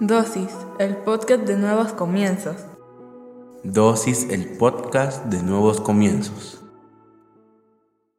Dosis, el podcast de nuevos comienzos. Dosis, el podcast de nuevos comienzos.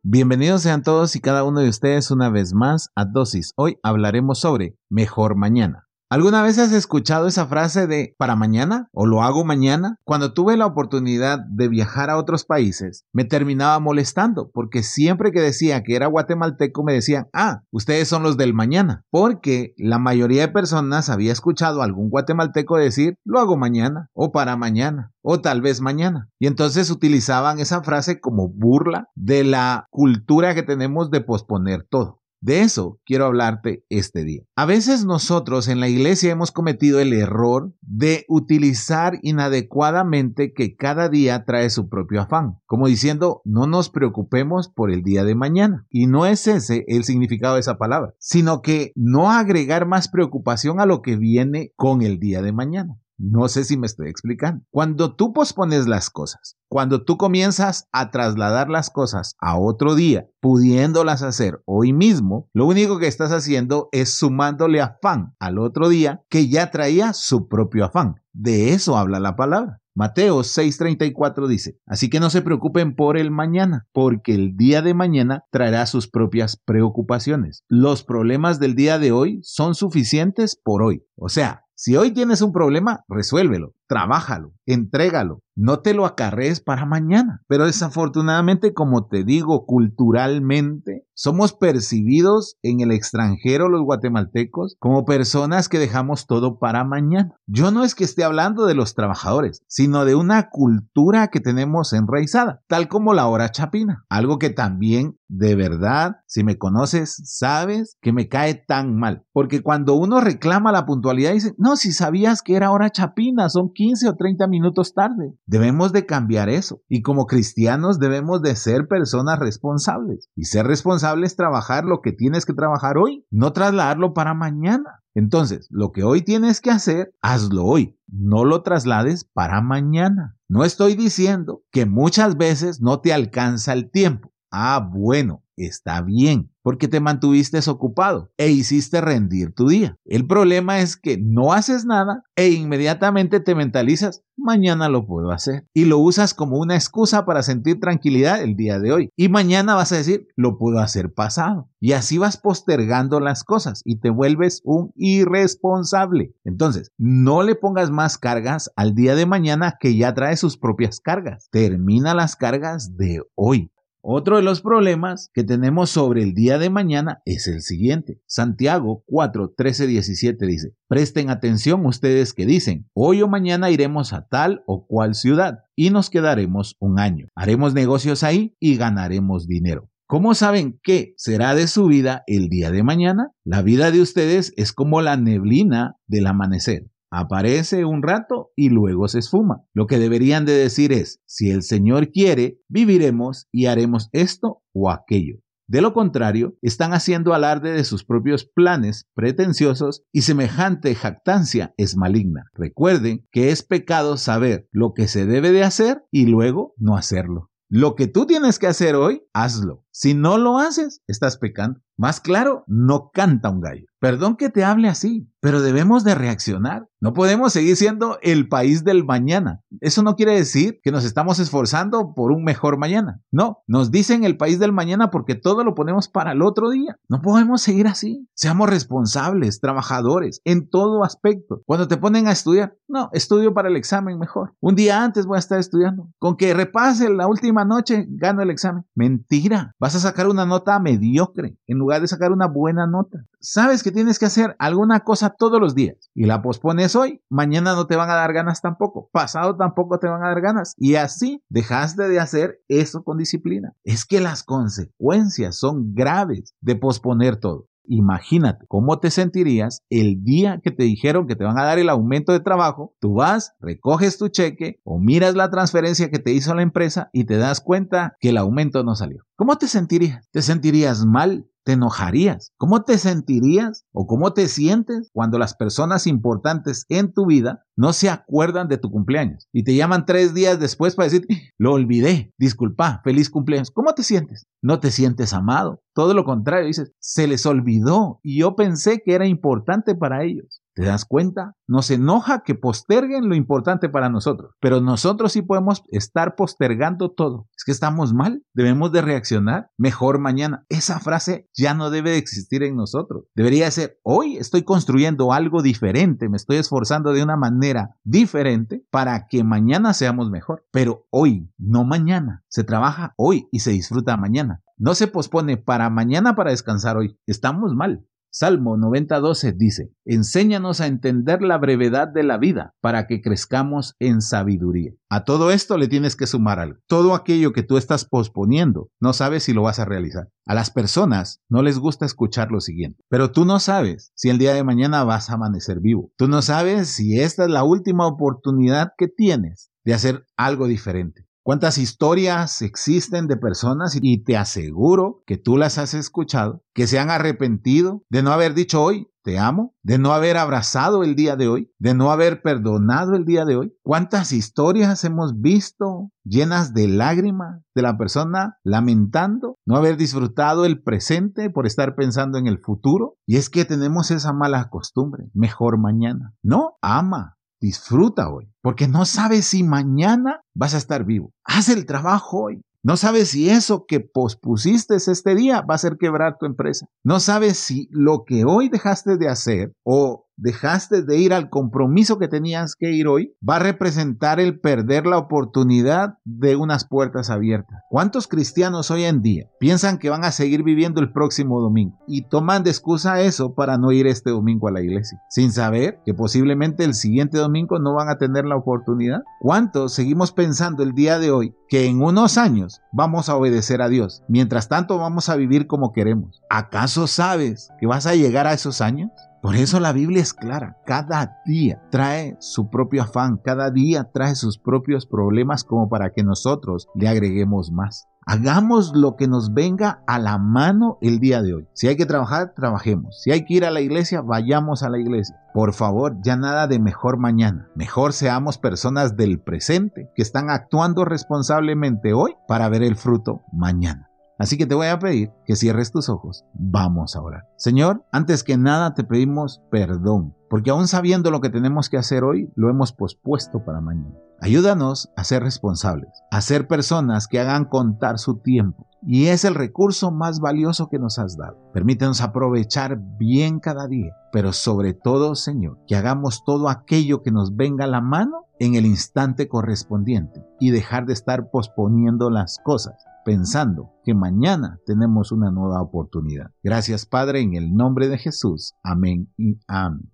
Bienvenidos sean todos y cada uno de ustedes una vez más a Dosis. Hoy hablaremos sobre Mejor Mañana. ¿Alguna vez has escuchado esa frase de para mañana o lo hago mañana? Cuando tuve la oportunidad de viajar a otros países, me terminaba molestando porque siempre que decía que era guatemalteco me decían, ah, ustedes son los del mañana, porque la mayoría de personas había escuchado a algún guatemalteco decir, lo hago mañana o para mañana o tal vez mañana. Y entonces utilizaban esa frase como burla de la cultura que tenemos de posponer todo. De eso quiero hablarte este día. A veces nosotros en la iglesia hemos cometido el error de utilizar inadecuadamente que cada día trae su propio afán, como diciendo no nos preocupemos por el día de mañana. Y no es ese el significado de esa palabra, sino que no agregar más preocupación a lo que viene con el día de mañana. No sé si me estoy explicando. Cuando tú pospones las cosas, cuando tú comienzas a trasladar las cosas a otro día, pudiéndolas hacer hoy mismo, lo único que estás haciendo es sumándole afán al otro día que ya traía su propio afán. De eso habla la palabra. Mateo 6:34 dice, así que no se preocupen por el mañana, porque el día de mañana traerá sus propias preocupaciones. Los problemas del día de hoy son suficientes por hoy. O sea, si hoy tienes un problema, resuélvelo, trabájalo, entrégalo, no te lo acarrees para mañana. Pero desafortunadamente, como te digo, culturalmente somos percibidos en el extranjero, los guatemaltecos, como personas que dejamos todo para mañana. Yo no es que esté hablando de los trabajadores, sino de una cultura que tenemos enraizada, tal como la hora chapina, algo que también de verdad, si me conoces, sabes que me cae tan mal. Porque cuando uno reclama la puntualidad, dice, no, si sabías que era hora chapina, son 15 o 30 minutos tarde. Debemos de cambiar eso. Y como cristianos debemos de ser personas responsables. Y ser responsable es trabajar lo que tienes que trabajar hoy, no trasladarlo para mañana. Entonces, lo que hoy tienes que hacer, hazlo hoy. No lo traslades para mañana. No estoy diciendo que muchas veces no te alcanza el tiempo. Ah, bueno, está bien, porque te mantuviste ocupado e hiciste rendir tu día. El problema es que no haces nada e inmediatamente te mentalizas, mañana lo puedo hacer. Y lo usas como una excusa para sentir tranquilidad el día de hoy. Y mañana vas a decir, lo puedo hacer pasado. Y así vas postergando las cosas y te vuelves un irresponsable. Entonces, no le pongas más cargas al día de mañana que ya trae sus propias cargas. Termina las cargas de hoy. Otro de los problemas que tenemos sobre el día de mañana es el siguiente. Santiago 4, 13, 17 dice, presten atención ustedes que dicen, hoy o mañana iremos a tal o cual ciudad y nos quedaremos un año. Haremos negocios ahí y ganaremos dinero. ¿Cómo saben qué será de su vida el día de mañana? La vida de ustedes es como la neblina del amanecer aparece un rato y luego se esfuma. Lo que deberían de decir es, si el Señor quiere, viviremos y haremos esto o aquello. De lo contrario, están haciendo alarde de sus propios planes pretenciosos y semejante jactancia es maligna. Recuerden que es pecado saber lo que se debe de hacer y luego no hacerlo. Lo que tú tienes que hacer hoy, hazlo. Si no lo haces, estás pecando. Más claro, no canta un gallo. Perdón que te hable así, pero debemos de reaccionar. No podemos seguir siendo el país del mañana. Eso no quiere decir que nos estamos esforzando por un mejor mañana. No, nos dicen el país del mañana porque todo lo ponemos para el otro día. No podemos seguir así. Seamos responsables, trabajadores, en todo aspecto. Cuando te ponen a estudiar, no, estudio para el examen mejor. Un día antes voy a estar estudiando. Con que repase la última noche, gano el examen. Mentira. Vas a sacar una nota mediocre en lugar de sacar una buena nota. Sabes que tienes que hacer alguna cosa todos los días y la pospones hoy, mañana no te van a dar ganas tampoco, pasado tampoco te van a dar ganas y así dejaste de hacer eso con disciplina. Es que las consecuencias son graves de posponer todo. Imagínate cómo te sentirías el día que te dijeron que te van a dar el aumento de trabajo, tú vas, recoges tu cheque o miras la transferencia que te hizo la empresa y te das cuenta que el aumento no salió. ¿Cómo te sentirías? ¿Te sentirías mal? Te enojarías? ¿Cómo te sentirías o cómo te sientes cuando las personas importantes en tu vida no se acuerdan de tu cumpleaños y te llaman tres días después para decir, lo olvidé, disculpa, feliz cumpleaños. ¿Cómo te sientes? No te sientes amado. Todo lo contrario, dices, se les olvidó y yo pensé que era importante para ellos. ¿Te das cuenta? Nos enoja que posterguen lo importante para nosotros, pero nosotros sí podemos estar postergando todo. Es que estamos mal, debemos de reaccionar mejor mañana. Esa frase ya no debe de existir en nosotros. Debería ser, hoy estoy construyendo algo diferente, me estoy esforzando de una manera diferente para que mañana seamos mejor. Pero hoy, no mañana. Se trabaja hoy y se disfruta mañana. No se pospone para mañana para descansar hoy. Estamos mal. Salmo 90.12 dice, Enséñanos a entender la brevedad de la vida para que crezcamos en sabiduría. A todo esto le tienes que sumar algo. Todo aquello que tú estás posponiendo, no sabes si lo vas a realizar. A las personas no les gusta escuchar lo siguiente, pero tú no sabes si el día de mañana vas a amanecer vivo. Tú no sabes si esta es la última oportunidad que tienes de hacer algo diferente. ¿Cuántas historias existen de personas y te aseguro que tú las has escuchado, que se han arrepentido de no haber dicho hoy, te amo, de no haber abrazado el día de hoy, de no haber perdonado el día de hoy? ¿Cuántas historias hemos visto llenas de lágrimas de la persona lamentando no haber disfrutado el presente por estar pensando en el futuro? Y es que tenemos esa mala costumbre, mejor mañana. No, ama, Disfruta hoy, porque no sabes si mañana vas a estar vivo. Haz el trabajo hoy. No sabes si eso que pospusiste este día va a hacer quebrar tu empresa. No sabes si lo que hoy dejaste de hacer o dejaste de ir al compromiso que tenías que ir hoy, va a representar el perder la oportunidad de unas puertas abiertas. ¿Cuántos cristianos hoy en día piensan que van a seguir viviendo el próximo domingo y toman de excusa eso para no ir este domingo a la iglesia, sin saber que posiblemente el siguiente domingo no van a tener la oportunidad? ¿Cuántos seguimos pensando el día de hoy que en unos años vamos a obedecer a Dios, mientras tanto vamos a vivir como queremos? ¿Acaso sabes que vas a llegar a esos años? Por eso la Biblia es clara. Cada día trae su propio afán, cada día trae sus propios problemas como para que nosotros le agreguemos más. Hagamos lo que nos venga a la mano el día de hoy. Si hay que trabajar, trabajemos. Si hay que ir a la iglesia, vayamos a la iglesia. Por favor, ya nada de mejor mañana. Mejor seamos personas del presente que están actuando responsablemente hoy para ver el fruto mañana. Así que te voy a pedir que cierres tus ojos. Vamos a orar. Señor, antes que nada te pedimos perdón, porque aún sabiendo lo que tenemos que hacer hoy, lo hemos pospuesto para mañana. Ayúdanos a ser responsables, a ser personas que hagan contar su tiempo. Y es el recurso más valioso que nos has dado. Permítenos aprovechar bien cada día, pero sobre todo, Señor, que hagamos todo aquello que nos venga a la mano en el instante correspondiente y dejar de estar posponiendo las cosas pensando que mañana tenemos una nueva oportunidad. Gracias Padre, en el nombre de Jesús. Amén y amén.